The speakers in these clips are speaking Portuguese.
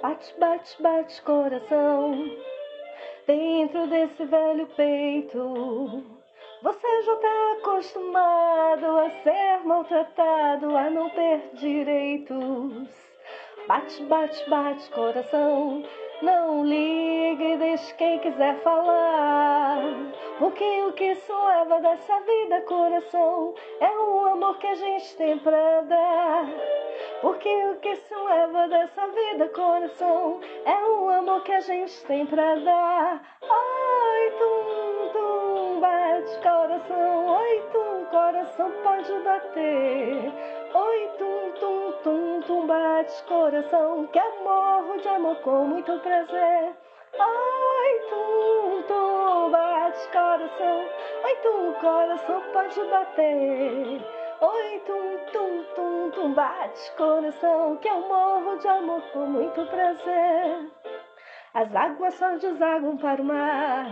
Bate, bate, bate coração dentro desse velho peito. Você já tá acostumado a ser maltratado, a não ter direitos. Bate, bate, bate coração. Não ligue, deixe quem quiser falar. Porque o que se leva dessa vida, coração, é o amor que a gente tem pra dar. Porque o que se leva dessa vida, coração, é o amor que a gente tem pra dar. Ai, tum, tum, bate coração, oi, tum, coração pode bater. Oi, tum, tum, tum, tum, bate coração, que eu morro de amor com muito prazer. Ai, tum, tum, bate coração, oi, tum, coração pode bater. Oi, tum, tum, tum, tum, bate coração, que eu morro de amor com muito prazer. As águas só desaguam para o mar,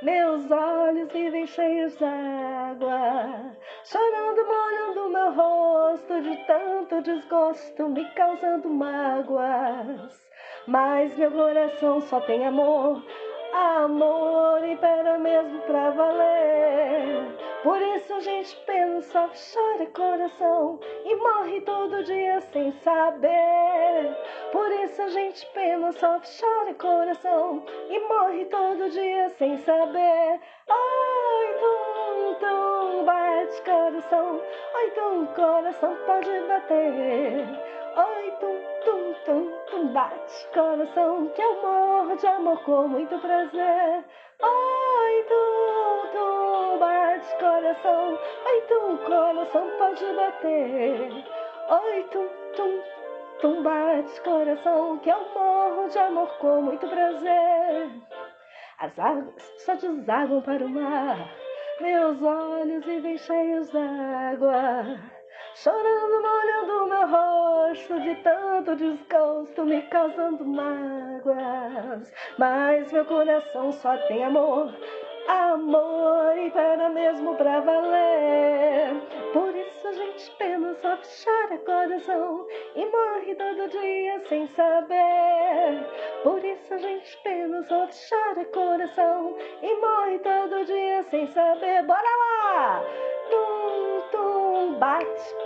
meus olhos vivem cheios d'água, chorando, molhando meu rosto de tanto desgosto, me causando mágoas. Mas meu coração só tem amor, amor impera mesmo pra valer. Por isso a gente pensa, chora coração e morre todo dia sem saber. Por isso a gente pensa, chora coração e morre todo dia sem saber. Ai, tum, tum, bate coração, ai, tum, coração pode bater. Ai, tum, tum, tum, tum, bate coração que eu morro de amor com muito prazer. Ai, tum, coração, ai, tum, coração pode bater. Ai, tum, tum, tum, bate coração que eu morro de amor com muito prazer. As águas só desaguam para o mar, meus olhos vivem cheios d'água. Chorando, molhando meu rosto de tanto desgosto, me causando mágoas. Mas meu coração só tem amor, amor e para mesmo pra valer. Por isso a gente pena, só chora coração e morre todo dia sem saber. Por isso a gente pena, só chora coração e morre todo dia sem saber. Bora lá! Tum, tum, bate.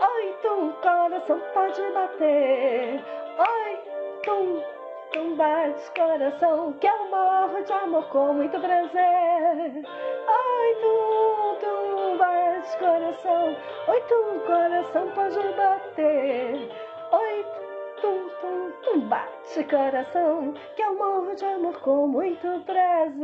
Oi, tum, coração pode bater. Oi, tum, tum, bate coração, que eu morro de amor com muito prazer. Oi, tum, tum, bate coração. Oi, tum, coração pode bater. Oi, tum, tum, tum, bate coração, que eu morro de amor com muito prazer.